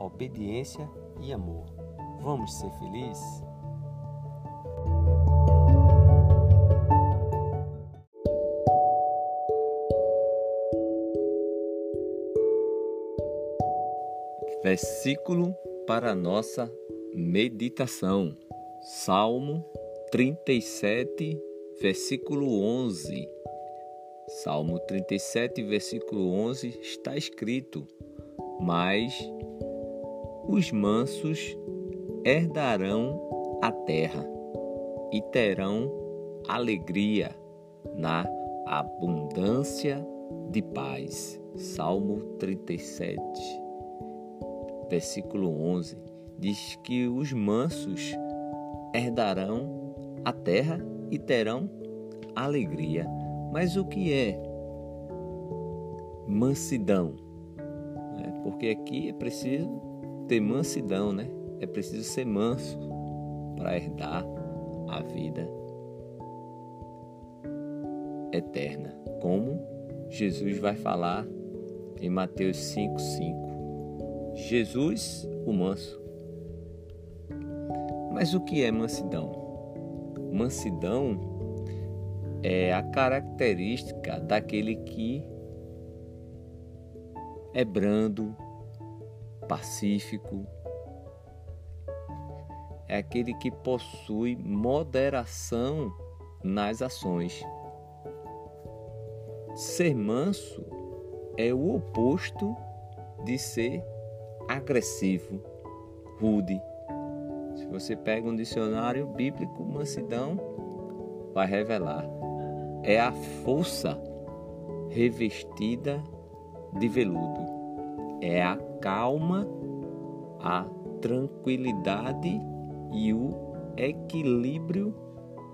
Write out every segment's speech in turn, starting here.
obediência e amor. Vamos ser felizes? Versículo para nossa meditação. Salmo 37, versículo 11. Salmo 37, versículo 11 está escrito: Mas os mansos herdarão a terra e terão alegria na abundância de paz. Salmo 37 versículo 11, diz que os mansos herdarão a terra e terão alegria. Mas o que é mansidão? É, porque aqui é preciso ter mansidão, né? É preciso ser manso para herdar a vida eterna, como Jesus vai falar em Mateus 5:5. Jesus, o manso. Mas o que é mansidão? Mansidão é a característica daquele que é brando, pacífico, é aquele que possui moderação nas ações. Ser manso é o oposto de ser agressivo, rude. Se você pega um dicionário bíblico, mansidão vai revelar é a força revestida de veludo, é a calma, a tranquilidade e o equilíbrio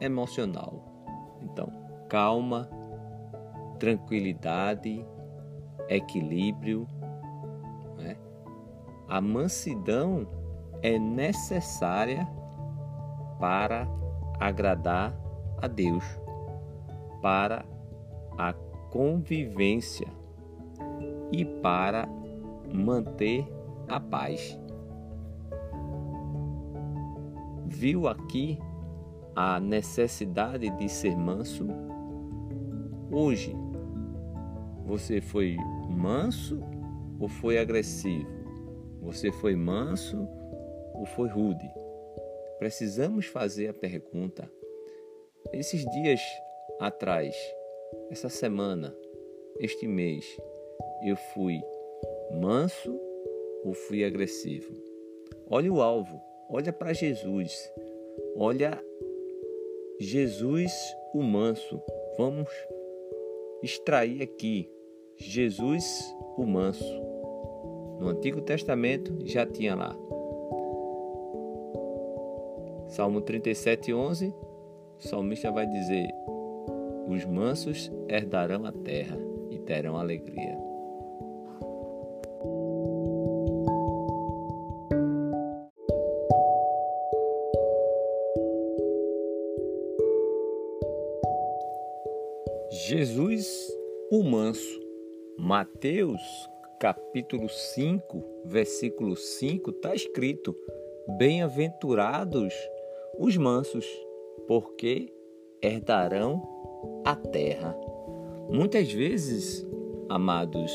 emocional. Então, calma, tranquilidade, equilíbrio, a mansidão é necessária para agradar a Deus, para a convivência e para manter a paz. Viu aqui a necessidade de ser manso? Hoje, você foi manso ou foi agressivo? Você foi manso ou foi rude? Precisamos fazer a pergunta. Esses dias atrás, essa semana, este mês, eu fui manso ou fui agressivo? Olha o alvo, olha para Jesus, olha Jesus o manso. Vamos extrair aqui Jesus o manso. No Antigo Testamento já tinha lá. Salmo 37, 11, o salmista vai dizer: Os mansos herdarão a terra e terão alegria. Manso. Mateus capítulo 5, versículo 5 está escrito: Bem-aventurados os mansos, porque herdarão a terra. Muitas vezes, amados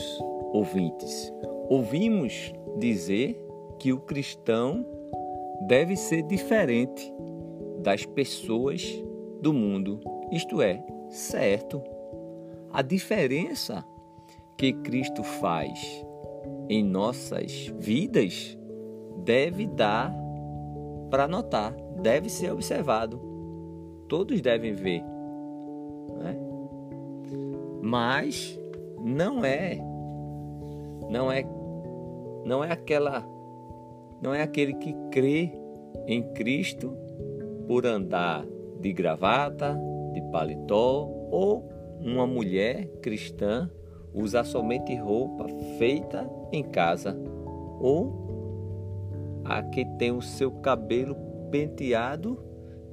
ouvintes, ouvimos dizer que o cristão deve ser diferente das pessoas do mundo, isto é, certo. A diferença que Cristo faz em nossas vidas deve dar para notar, deve ser observado. Todos devem ver. Né? Mas não é não é não é aquela não é aquele que crê em Cristo por andar de gravata, de paletó ou uma mulher cristã usar somente roupa feita em casa ou a que tem o seu cabelo penteado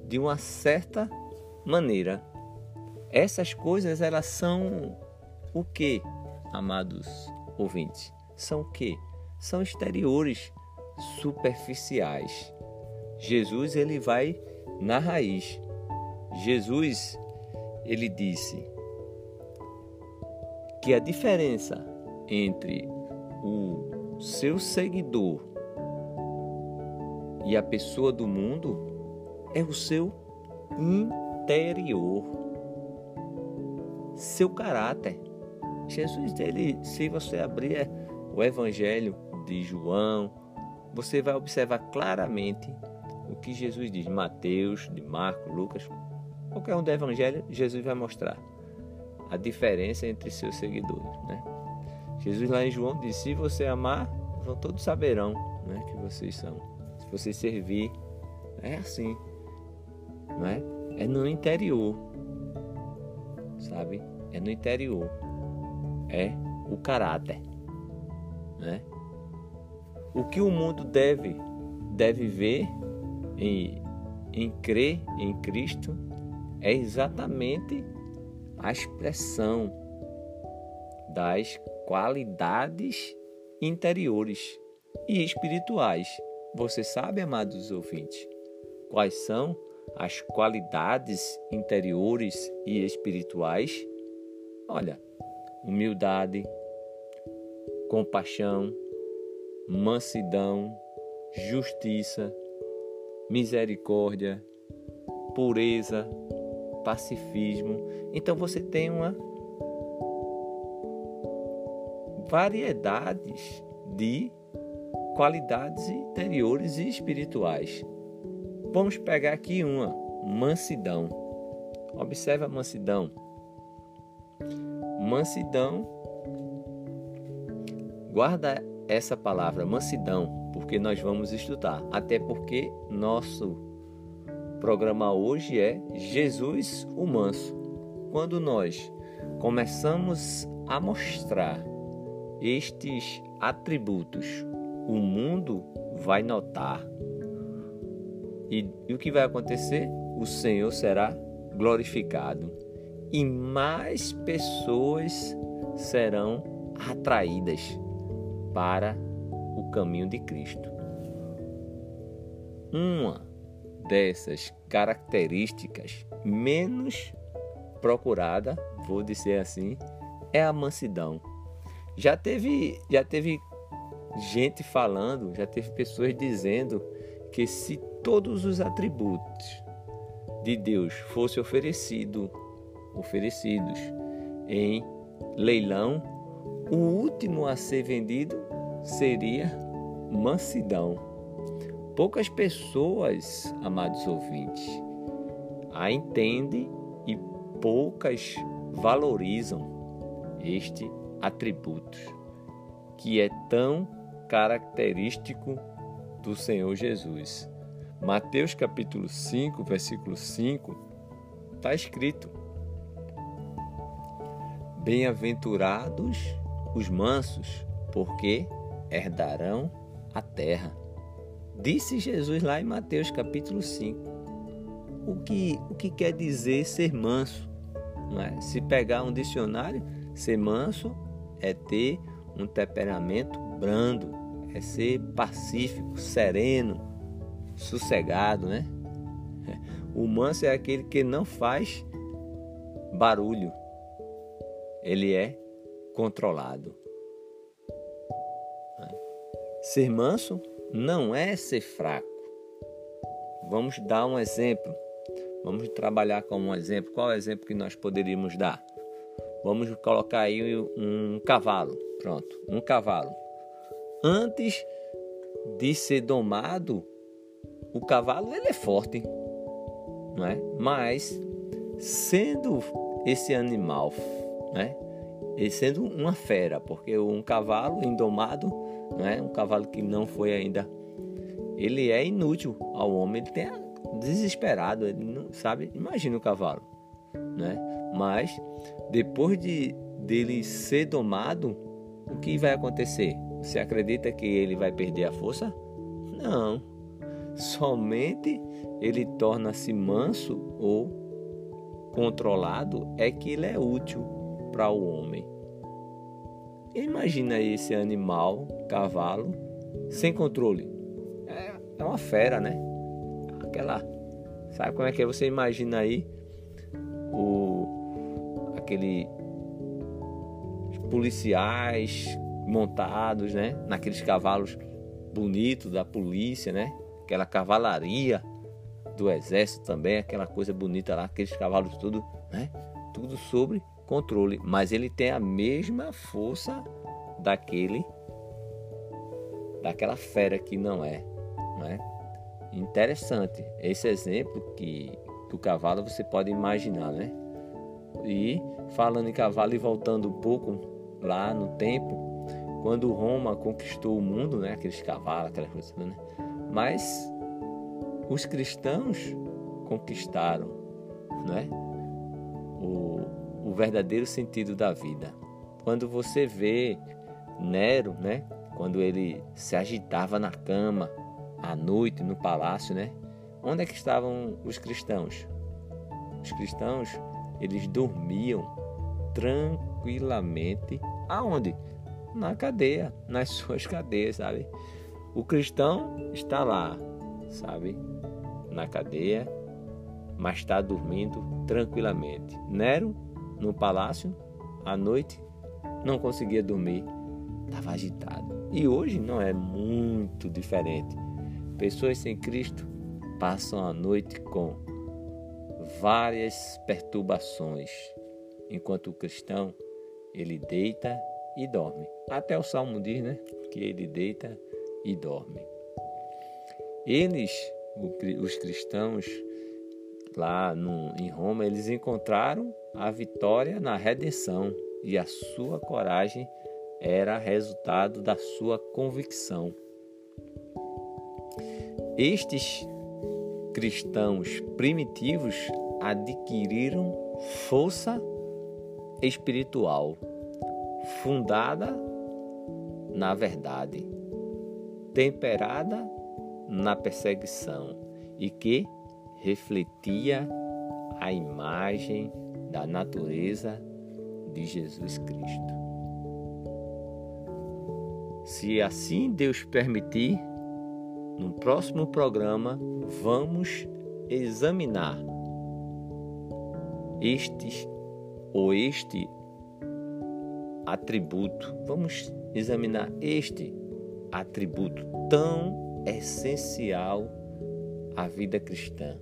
de uma certa maneira. Essas coisas elas são o que, amados ouvintes? São o que? São exteriores, superficiais. Jesus ele vai na raiz. Jesus ele disse: que a diferença entre o seu seguidor e a pessoa do mundo é o seu interior, seu caráter. Jesus, ele, se você abrir o Evangelho de João, você vai observar claramente o que Jesus diz. Mateus, de Marcos, Lucas, qualquer um do Evangelho, Jesus vai mostrar a diferença entre seus seguidores. Né? Jesus lá em João disse: se você amar, vão todos saberão né, que vocês são. Se você servir, é assim, não é? É no interior, sabe? É no interior, é o caráter, né? O que o mundo deve deve ver em, em crer em Cristo é exatamente a expressão das qualidades interiores e espirituais. Você sabe, amados ouvintes, quais são as qualidades interiores e espirituais? Olha, humildade, compaixão, mansidão, justiça, misericórdia, pureza, pacifismo. Então você tem uma variedades de qualidades interiores e espirituais. Vamos pegar aqui uma, mansidão. Observe a mansidão. Mansidão. Guarda essa palavra, mansidão, porque nós vamos estudar. Até porque nosso programa hoje é Jesus o Manso. Quando nós começamos a mostrar estes atributos, o mundo vai notar. E, e o que vai acontecer? O Senhor será glorificado e mais pessoas serão atraídas para o caminho de Cristo. Uma dessas características menos procurada, vou dizer assim, é a mansidão. Já teve, já teve gente falando, já teve pessoas dizendo que se todos os atributos de Deus fossem oferecido, oferecidos em leilão, o último a ser vendido seria mansidão. Poucas pessoas, amados ouvintes, a entendem e poucas valorizam este atributo que é tão característico do Senhor Jesus. Mateus capítulo 5, versículo 5, está escrito: Bem-aventurados os mansos, porque herdarão a terra. Disse Jesus lá em Mateus capítulo 5. O que, o que quer dizer ser manso? É? Se pegar um dicionário, ser manso é ter um temperamento brando, é ser pacífico, sereno, sossegado, né? O manso é aquele que não faz barulho. Ele é controlado. Ser manso não é ser fraco. Vamos dar um exemplo. Vamos trabalhar com um exemplo. Qual é o exemplo que nós poderíamos dar? Vamos colocar aí um cavalo. Pronto, um cavalo. Antes de ser domado, o cavalo ele é forte, não é? Mas sendo esse animal, né? Ele sendo uma fera, porque um cavalo indomado, não é? Um cavalo que não foi ainda, ele é inútil ao homem, ele tem desesperado, ele não sabe. Imagina o cavalo, né? Mas depois de dele ser domado, o que vai acontecer? Você acredita que ele vai perder a força? Não. Somente ele torna-se manso ou controlado é que ele é útil para o homem. Imagina esse animal, cavalo, sem controle. É, é uma fera, né? Aquela. Sabe como é que é? Você imagina aí o aquele policiais montados, né, naqueles cavalos bonitos da polícia, né? Aquela cavalaria do exército também, aquela coisa bonita lá, aqueles cavalos tudo, né? Tudo sobre controle, mas ele tem a mesma força daquele daquela fera que não é, não é? Interessante esse exemplo que do cavalo você pode imaginar, né? E falando em cavalo e voltando um pouco lá no tempo, quando Roma conquistou o mundo, né? Aqueles cavalos, aquelas coisas, né? Mas os cristãos conquistaram, né? O, o verdadeiro sentido da vida. Quando você vê Nero, né? Quando ele se agitava na cama à noite no palácio, né? Onde é que estavam os cristãos? Os cristãos, eles dormiam tranquilamente aonde? Na cadeia, nas suas cadeias, sabe? O cristão está lá, sabe? Na cadeia, mas está dormindo tranquilamente. Nero, no palácio, à noite, não conseguia dormir, estava agitado. E hoje não é muito diferente. Pessoas sem Cristo passam a noite com várias perturbações, enquanto o cristão ele deita e dorme. Até o salmo diz, né, que ele deita e dorme. Eles, os cristãos lá no, em Roma, eles encontraram a vitória na redenção e a sua coragem era resultado da sua convicção. Estes cristãos primitivos adquiriram força espiritual fundada na verdade, temperada na perseguição e que refletia a imagem da natureza de Jesus Cristo. Se assim Deus permitir, no próximo programa vamos examinar estes ou este atributo. Vamos examinar este atributo tão essencial à vida cristã.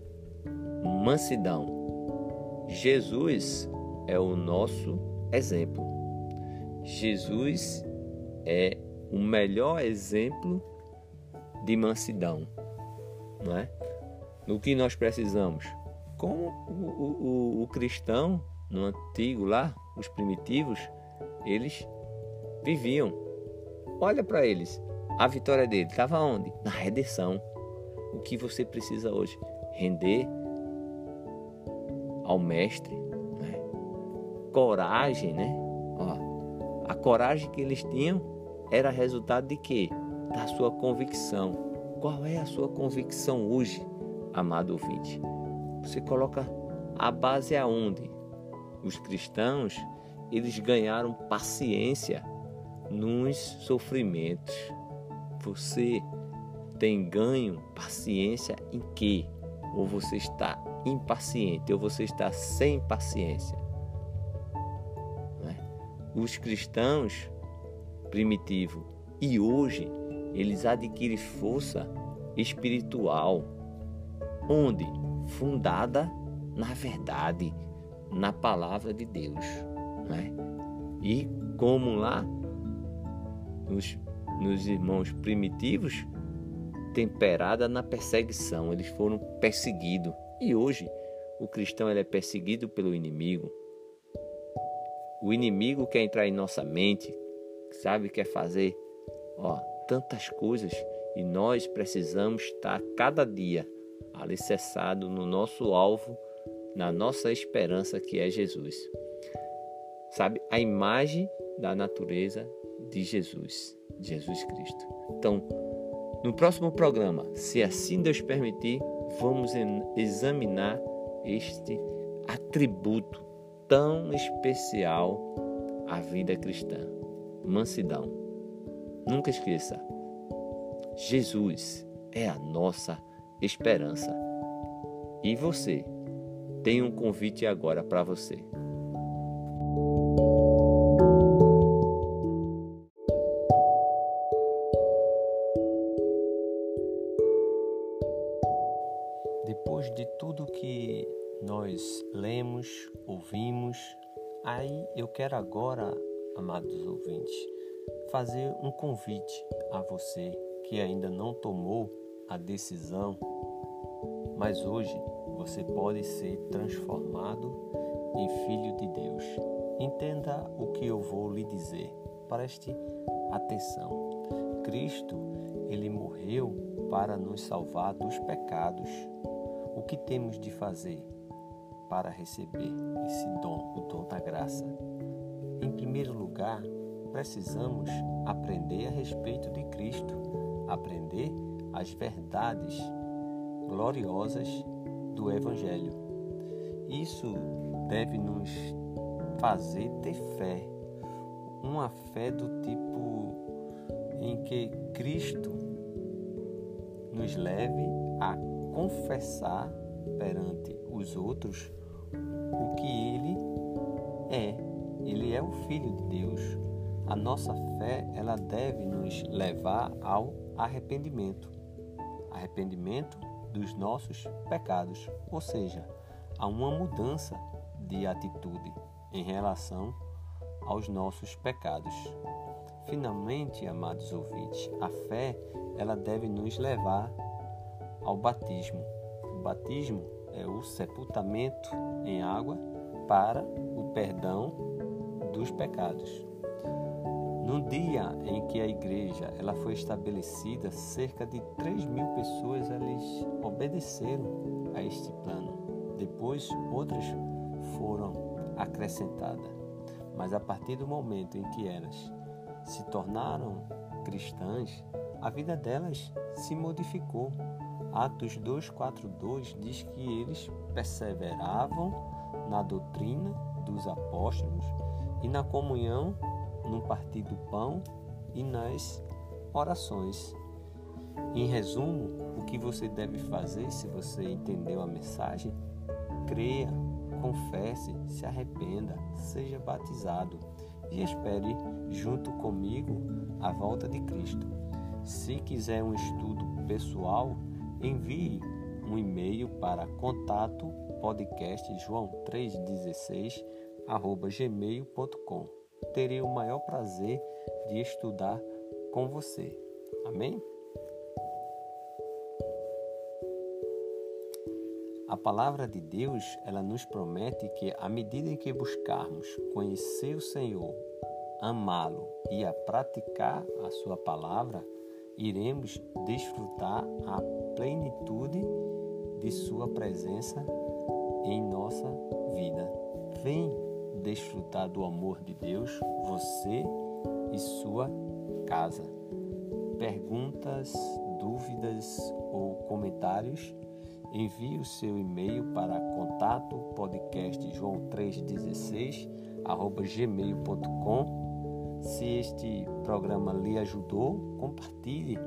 Mansidão. Jesus é o nosso exemplo. Jesus é o melhor exemplo de mansidão, não é? No que nós precisamos? Como o, o, o cristão no antigo lá, os primitivos, eles viviam. Olha para eles, a vitória dele estava onde? Na redenção. O que você precisa hoje? Render ao mestre, né? coragem, né? Ó, a coragem que eles tinham era resultado de quê? Da sua convicção. Qual é a sua convicção hoje, amado ouvinte? Você coloca a base aonde? Os cristãos, eles ganharam paciência nos sofrimentos. Você tem ganho paciência em quê? Ou você está impaciente, ou você está sem paciência. É? Os cristãos primitivos e hoje eles adquirem força espiritual, onde fundada na verdade, na palavra de Deus, né? E como lá nos, nos irmãos primitivos, temperada na perseguição, eles foram perseguidos e hoje o cristão ele é perseguido pelo inimigo. O inimigo quer entrar em nossa mente, sabe, quer fazer ó, tantas coisas e nós precisamos estar cada dia alicerçado no nosso alvo, na nossa esperança que é Jesus. Sabe, a imagem da natureza de Jesus, Jesus Cristo. Então, no próximo programa, se assim Deus permitir, vamos examinar este atributo tão especial à vida cristã: mansidão. Nunca esqueça, Jesus é a nossa esperança. E você tem um convite agora para você. Quero agora, amados ouvintes, fazer um convite a você que ainda não tomou a decisão, mas hoje você pode ser transformado em filho de Deus. Entenda o que eu vou lhe dizer. Preste atenção. Cristo, ele morreu para nos salvar dos pecados o que temos de fazer para receber esse dom, o dom da graça? Em primeiro lugar, precisamos aprender a respeito de Cristo, aprender as verdades gloriosas do Evangelho. Isso deve nos fazer ter fé, uma fé do tipo em que Cristo nos leve a confessar perante os outros o que ele é. Ele é o filho de Deus. A nossa fé, ela deve nos levar ao arrependimento. Arrependimento dos nossos pecados, ou seja, a uma mudança de atitude em relação aos nossos pecados. Finalmente, amados ouvintes, a fé ela deve nos levar ao batismo. O batismo é o sepultamento em água para o perdão dos pecados. No dia em que a igreja ela foi estabelecida, cerca de 3 mil pessoas eles obedeceram a este plano. Depois, outras foram acrescentadas. Mas a partir do momento em que elas se tornaram cristãs, a vida delas se modificou. Atos 2:42 diz que eles perseveravam na doutrina dos apóstolos e na comunhão, no partir do pão e nas orações. Em resumo, o que você deve fazer se você entendeu a mensagem? Creia, confesse, se arrependa, seja batizado e espere junto comigo a volta de Cristo. Se quiser um estudo pessoal, envie um e-mail para contato podcast joão 316 arroba gmail.com. Terei o maior prazer de estudar com você. Amém? A palavra de Deus, ela nos promete que à medida em que buscarmos conhecer o Senhor, amá-lo e a praticar a sua palavra, iremos desfrutar a plenitude de sua presença em nossa vida. Vem desfrutar do amor de Deus, você e sua casa. Perguntas, dúvidas ou comentários? Envie o seu e-mail para contato podcast joão 316 gmail.com se este programa lhe ajudou, compartilhe,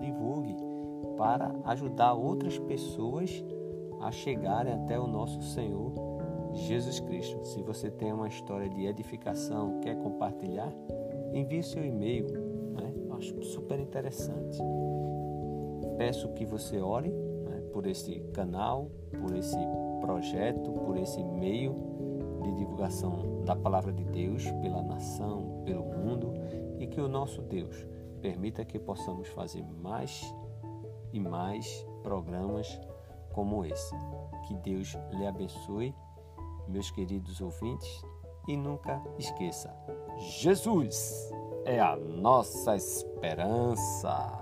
divulgue para ajudar outras pessoas a chegarem até o nosso Senhor Jesus Cristo. Se você tem uma história de edificação, quer compartilhar, envie seu e-mail. Né? Acho super interessante. Peço que você ore né, por esse canal, por esse projeto, por esse meio de divulgação da palavra de Deus pela nação, pelo mundo e que o nosso Deus permita que possamos fazer mais e mais programas como esse. Que Deus lhe abençoe, meus queridos ouvintes, e nunca esqueça: Jesus é a nossa esperança.